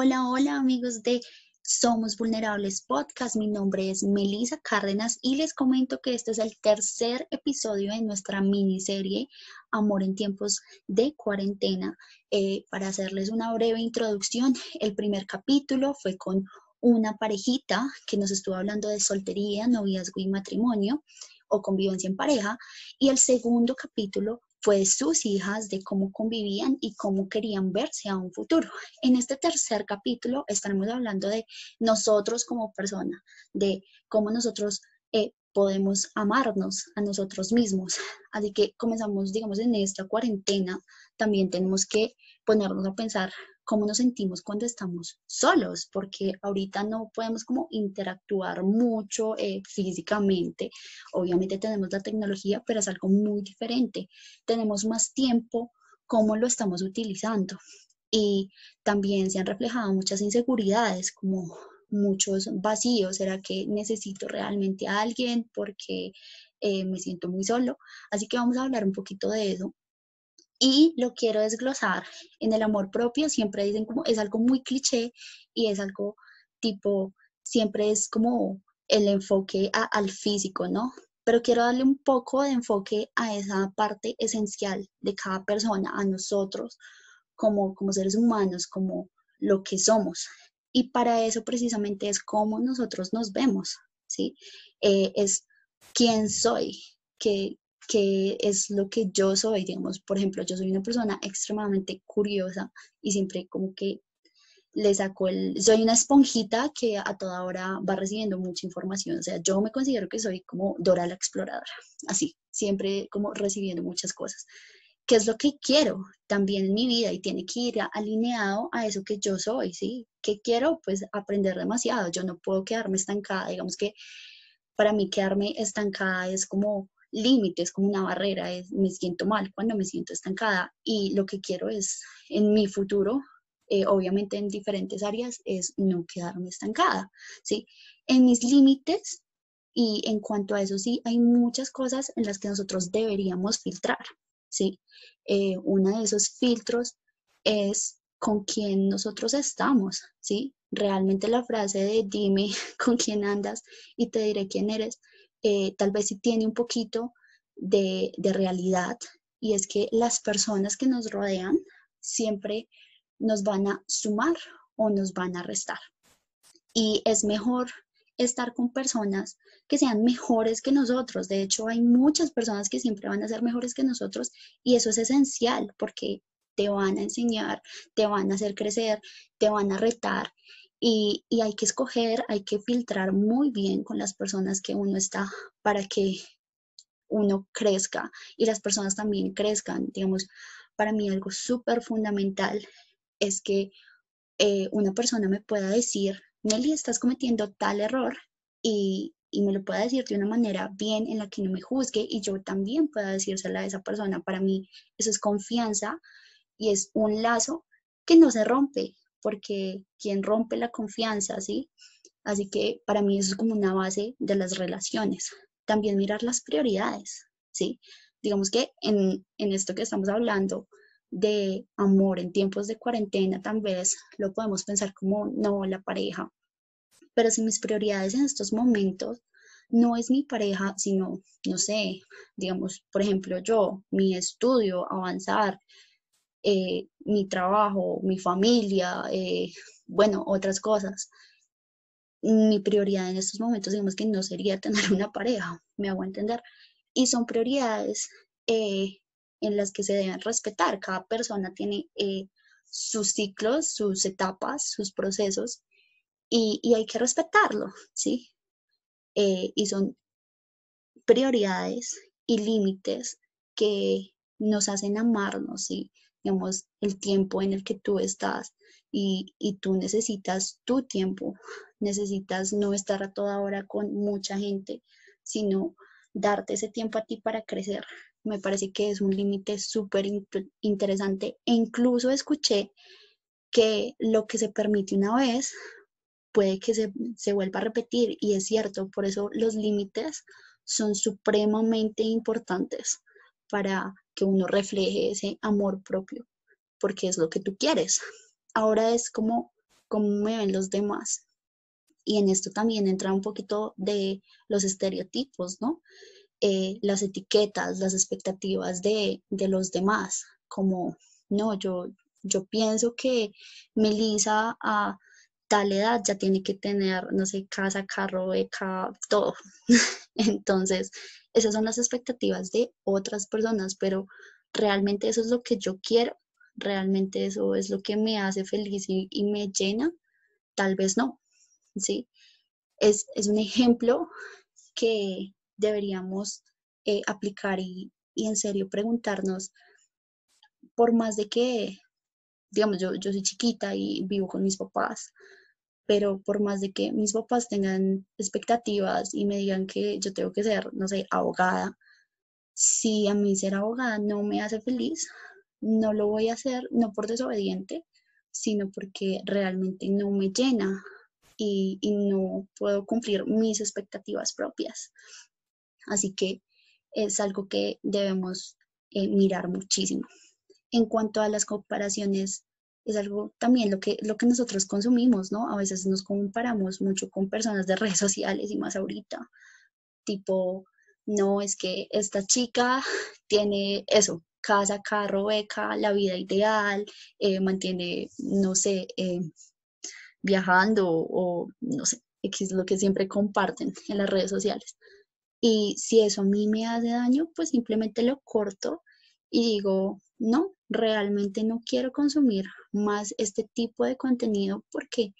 Hola, hola amigos de Somos Vulnerables Podcast. Mi nombre es Melisa Cárdenas y les comento que este es el tercer episodio de nuestra miniserie Amor en tiempos de cuarentena. Eh, para hacerles una breve introducción, el primer capítulo fue con una parejita que nos estuvo hablando de soltería, noviazgo y matrimonio o convivencia en pareja. Y el segundo capítulo fue de sus hijas, de cómo convivían y cómo querían verse a un futuro. En este tercer capítulo estaremos hablando de nosotros como persona, de cómo nosotros eh, podemos amarnos a nosotros mismos. Así que comenzamos, digamos, en esta cuarentena, también tenemos que ponernos a pensar cómo nos sentimos cuando estamos solos, porque ahorita no podemos como interactuar mucho eh, físicamente. Obviamente tenemos la tecnología, pero es algo muy diferente. Tenemos más tiempo, cómo lo estamos utilizando. Y también se han reflejado muchas inseguridades, como muchos vacíos. ¿Será que necesito realmente a alguien porque eh, me siento muy solo? Así que vamos a hablar un poquito de eso y lo quiero desglosar. En el amor propio siempre dicen como es algo muy cliché y es algo tipo, siempre es como el enfoque al físico, ¿no? Pero quiero darle un poco de enfoque a esa parte esencial de cada persona, a nosotros como, como seres humanos, como lo que somos. Y para eso precisamente es cómo nosotros nos vemos, ¿sí? Eh, es quién soy, qué, qué es lo que yo soy, digamos, por ejemplo, yo soy una persona extremadamente curiosa y siempre como que le saco el, soy una esponjita que a toda hora va recibiendo mucha información, o sea, yo me considero que soy como Dora la exploradora, así, siempre como recibiendo muchas cosas. ¿Qué es lo que quiero también en mi vida? Y tiene que ir alineado a eso que yo soy, ¿sí? ¿Qué quiero? Pues aprender demasiado. Yo no puedo quedarme estancada. Digamos que para mí quedarme estancada es como límites, como una barrera, es, me siento mal cuando me siento estancada y lo que quiero es en mi futuro, eh, obviamente en diferentes áreas, es no quedarme estancada, ¿sí? En mis límites y en cuanto a eso, sí, hay muchas cosas en las que nosotros deberíamos filtrar, ¿sí? Eh, uno de esos filtros es con quién nosotros estamos, ¿sí? Realmente la frase de dime con quién andas y te diré quién eres, eh, tal vez sí tiene un poquito de, de realidad y es que las personas que nos rodean siempre nos van a sumar o nos van a restar. Y es mejor estar con personas que sean mejores que nosotros. De hecho, hay muchas personas que siempre van a ser mejores que nosotros y eso es esencial porque te van a enseñar, te van a hacer crecer, te van a retar y, hay que escoger, hay que filtrar muy bien con las personas que uno está para que uno crezca y las personas también crezcan. Digamos, para mí algo súper fundamental es que eh, una persona me pueda decir, Nelly, estás cometiendo tal error y, y, me lo pueda decir de una manera bien en la que no me juzgue y yo también pueda decírsela a esa persona. Para mí eso es confianza y es un lazo que no se rompe porque quien rompe la confianza, ¿sí? Así que para mí eso es como una base de las relaciones. También mirar las prioridades, ¿sí? Digamos que en, en esto que estamos hablando de amor en tiempos de cuarentena, tal vez lo podemos pensar como, no, la pareja. Pero si mis prioridades en estos momentos no es mi pareja, sino, no sé, digamos, por ejemplo, yo, mi estudio, avanzar, eh, mi trabajo, mi familia, eh, bueno, otras cosas. Mi prioridad en estos momentos, digamos que no sería tener una pareja, me hago entender. Y son prioridades eh, en las que se deben respetar. Cada persona tiene sus ciclos, sus etapas, sus procesos, y, y hay que respetarlo, ¿sí? y son prioridades y límites que nos hacen amarnos, ¿sí? Digamos, el tiempo en el que tú estás y, tú necesitas tu tiempo, necesitas no estar a toda hora con mucha gente, sino darte ese tiempo a ti para crecer. Me parece que es un límite súper interesante e incluso escuché que lo que se permite una vez puede que se, se vuelva a repetir y es cierto, por eso los límites son supremamente importantes para que uno refleje ese amor propio, porque es lo que tú quieres. Ahora es como cómo me ven los demás. Y en esto también entra un poquito de los estereotipos, ¿no? Eh, las etiquetas, las expectativas de, de, los demás, como, no, yo, yo pienso que Melissa a tal edad ya tiene que tener, no sé, casa, carro, beca, todo. Entonces, esas son las expectativas de otras personas, pero realmente eso es lo que yo quiero, realmente eso es lo que me hace feliz y, me llena, tal vez no, ¿sí? Es, un ejemplo que deberíamos eh, aplicar y, y, en serio preguntarnos, por más de que, digamos, yo, yo soy chiquita y vivo con mis papás, pero por más de que mis papás tengan expectativas y me digan que yo tengo que ser, no sé, abogada, si a mí ser abogada no me hace feliz, no lo voy a hacer, no por desobediente, sino porque realmente no me llena y, no puedo cumplir mis expectativas propias. Así que es algo que debemos eh, mirar muchísimo. En cuanto a las comparaciones es algo también lo que, lo que nosotros consumimos, ¿no? A veces nos comparamos mucho con personas de redes sociales y más ahorita, tipo, no, es que esta chica tiene eso, casa, carro, beca, la vida ideal, eh, mantiene, no sé, eh, viajando o, no sé, es lo que siempre comparten en las redes sociales. Y si eso a mí me hace daño, pues simplemente lo corto y digo, no, realmente no quiero consumir más este tipo de contenido porque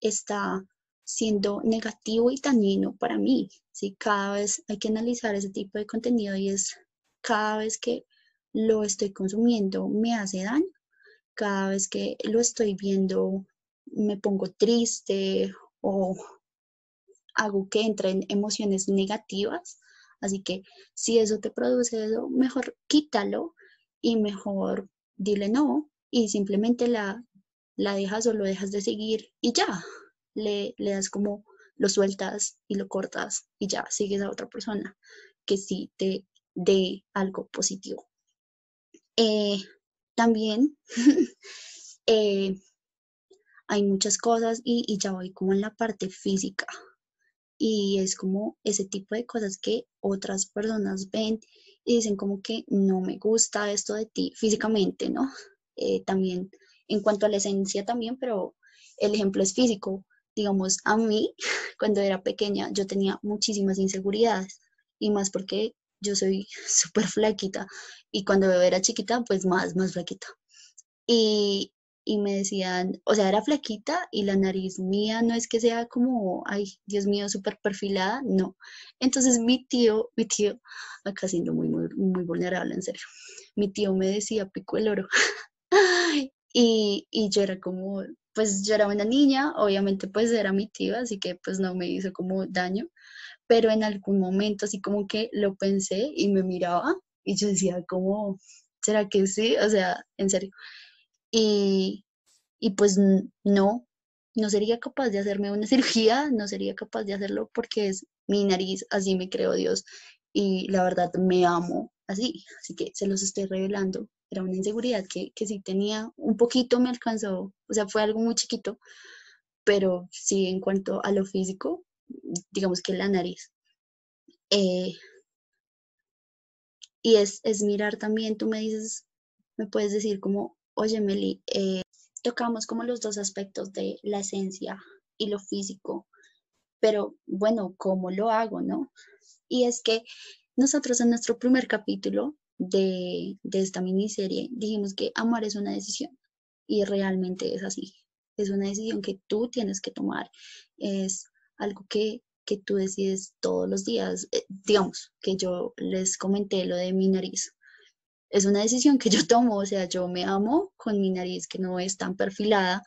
está siendo negativo y dañino para mí. ¿sí? Cada vez hay que analizar ese tipo de contenido y es cada vez que lo estoy consumiendo me hace daño, cada vez que lo estoy viendo me pongo triste o hago que entren emociones negativas. Así que si eso te produce eso, mejor quítalo y mejor dile no y simplemente la, la dejas o lo dejas de seguir y ya, le, le das como lo sueltas y lo cortas y ya sigues a otra persona que sí te dé algo positivo. Eh, también eh, hay muchas cosas y, y, ya voy como en la parte física y es como ese tipo de cosas que otras personas ven y dicen como que no me gusta esto de ti físicamente, ¿no? Eh, también en cuanto a la esencia también, pero el ejemplo es físico. Digamos, a mí, cuando era pequeña, yo tenía muchísimas inseguridades y más porque yo soy súper flaquita y cuando era chiquita, pues más, más flaquita. Y, y me decían, o sea, era flaquita y la nariz mía no es que sea como, ay, Dios mío, súper perfilada, no. Entonces mi tío, mi tío, acá siendo muy, muy, muy vulnerable, en serio, mi tío me decía pico el oro. y, y yo era como, pues yo era una niña, obviamente pues era mi tío, así que pues no me hizo como daño, pero en algún momento así como que lo pensé y me miraba y yo decía como, ¿será que sí? O sea, en serio. Y, pues no, no sería capaz de hacerme una cirugía, no sería capaz de hacerlo porque es mi nariz, así me creo Dios. Y la verdad me amo así, así que se los estoy revelando. Era una inseguridad que, que sí tenía, un poquito me alcanzó, o sea, fue algo muy chiquito, pero sí en cuanto a lo físico, digamos que la nariz. Eh, y es, es mirar también, tú me dices, me puedes decir como Oye, Meli, eh, tocamos como los dos aspectos de la esencia y lo físico, pero bueno, ¿cómo lo hago, no? Y es que nosotros en nuestro primer capítulo de, de esta miniserie dijimos que amar es una decisión y realmente es así. Es una decisión que tú tienes que tomar. Es algo que, que tú decides todos los días. Eh, digamos que yo les comenté lo de mi nariz es una decisión que yo tomo, o sea, yo me amo con mi nariz que no es tan perfilada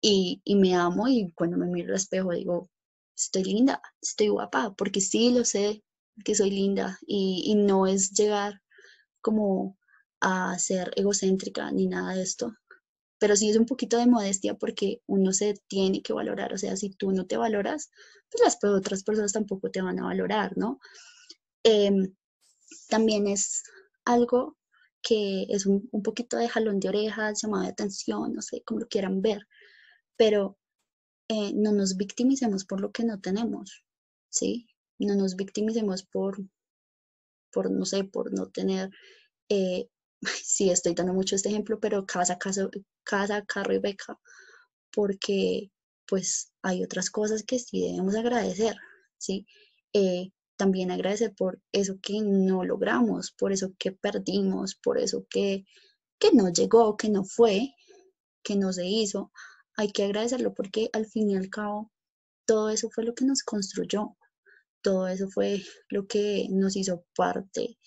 y, me amo y cuando me miro al espejo digo, estoy linda, estoy guapa, porque sí lo sé que soy linda y, no es llegar como a ser egocéntrica ni nada de esto, pero sí es un poquito de modestia porque uno se tiene que valorar, o sea, si tú no te valoras, pues las otras personas tampoco te van a valorar, ¿no? Em, también es algo que es un, poquito de jalón de orejas, llamado de atención, no sé cómo lo quieran ver, pero eh, no nos victimicemos por lo que no tenemos, ¿sí? No nos victimicemos por, por no sé, por no tener, eh, sí, estoy dando mucho este ejemplo, pero casa, casa, casa, carro y beca, porque pues hay otras cosas que sí debemos agradecer, ¿sí? Eh, también agradecer por eso que no logramos, por eso que perdimos, por eso que, que no llegó, que no fue, que no se hizo. Hay que agradecerlo porque al fin y al cabo todo eso fue lo que nos construyó, todo eso fue lo que nos hizo parte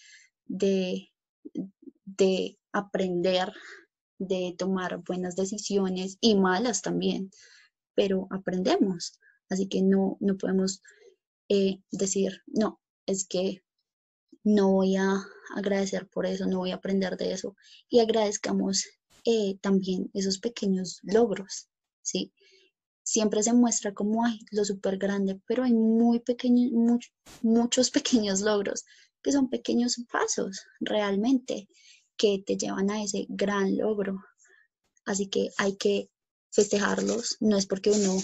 de, de aprender, de tomar buenas decisiones y malas también, pero aprendemos. Así que no, no podemos eh, decir, no, es que no voy a agradecer por eso, no voy a aprender de eso. Y agradezcamos eh, también esos pequeños logros, ¿sí? Siempre se muestra como lo súper grande, pero hay muy pequeños, muchos pequeños logros que son pequeños pasos realmente que te llevan a ese gran logro. Así que hay que festejarlos, no es porque uno,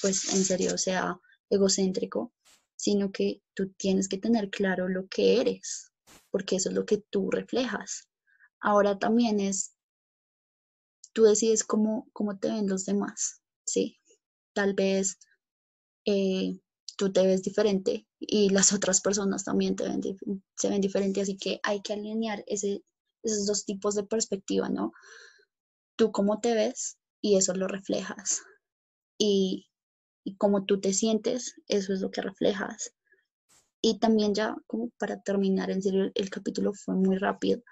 pues en serio, sea egocéntrico, sino que tú tienes que tener claro lo que eres, porque eso es lo que tú reflejas. Ahora también es, tú decides cómo, cómo te ven los demás, ¿sí? Tal vez eh, tú te ves diferente y las otras personas también te ven, se ven diferente, así que hay que alinear esos dos tipos de perspectiva, ¿no? Tú cómo te ves y eso lo reflejas. Y y cómo tú te sientes, eso es lo que reflejas. Y también ya como para terminar, en serio, el, capítulo fue muy rápido,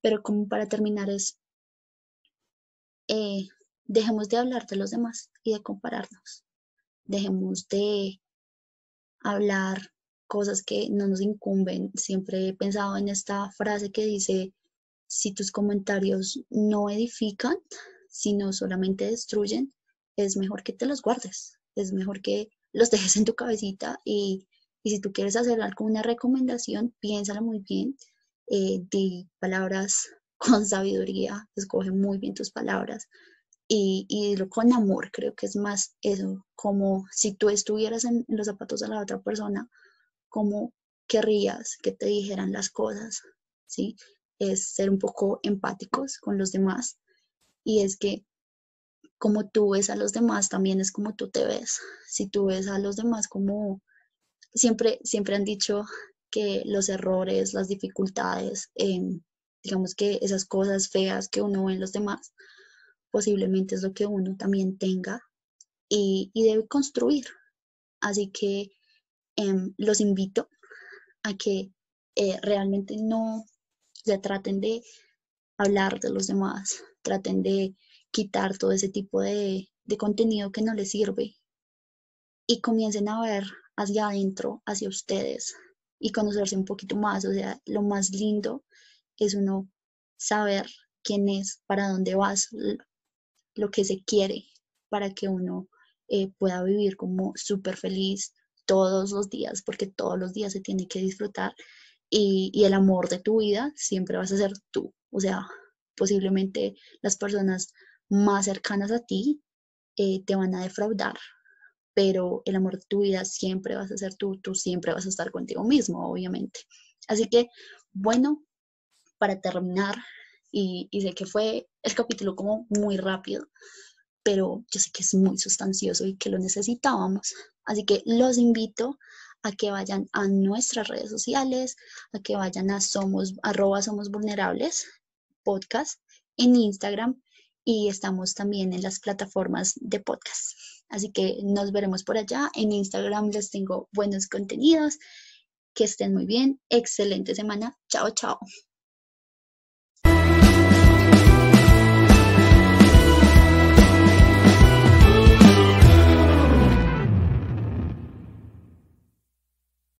pero como para terminar es, eh, dejemos de hablar de los demás y de compararnos. Dejemos de hablar cosas que no nos incumben. Siempre he pensado en esta frase que dice, si tus comentarios no edifican, sino solamente destruyen, es mejor que te los guardes es mejor que los dejes en tu cabecita y, si tú quieres hacer alguna recomendación, piénsala muy bien, eh, di palabras con sabiduría, escoge muy bien tus palabras y, y con amor, creo que es más eso, como si tú estuvieras en los zapatos de la otra persona, como querrías que te dijeran las cosas, ¿sí? Es ser un poco empáticos con los demás y es que como tú ves a los demás, también es como tú te ves. Si tú ves a los demás como, siempre, siempre han dicho que los errores, las dificultades, em, digamos que esas cosas feas que uno ve en los demás, posiblemente es lo que uno también tenga y, debe construir. Así que em, los invito a que eh, realmente no se traten de hablar de los demás, traten de quitar todo ese tipo de, contenido que no les sirve y comiencen a ver hacia adentro, hacia ustedes y conocerse un poquito más. O sea, lo más lindo es uno saber quién es, para dónde vas, lo que se quiere, para que uno eh, pueda vivir como súper feliz todos los días, porque todos los días se tiene que disfrutar y, el amor de tu vida siempre vas a ser tú. O sea, posiblemente las personas más cercanas a ti eh, te van a defraudar, pero el amor de tu vida siempre vas a ser tú, tú siempre vas a estar contigo mismo, obviamente. Así que, bueno, para terminar, y, sé que fue el capítulo como muy rápido, pero yo sé que es muy sustancioso y que lo necesitábamos. Así que los invito a que vayan a nuestras redes sociales, a que vayan a somos, arroba somos vulnerables, podcast, en Instagram y estamos también en las plataformas de podcast. Así que nos veremos por allá. En Instagram les tengo buenos contenidos. Que estén muy bien. Excelente semana. Chao, chao.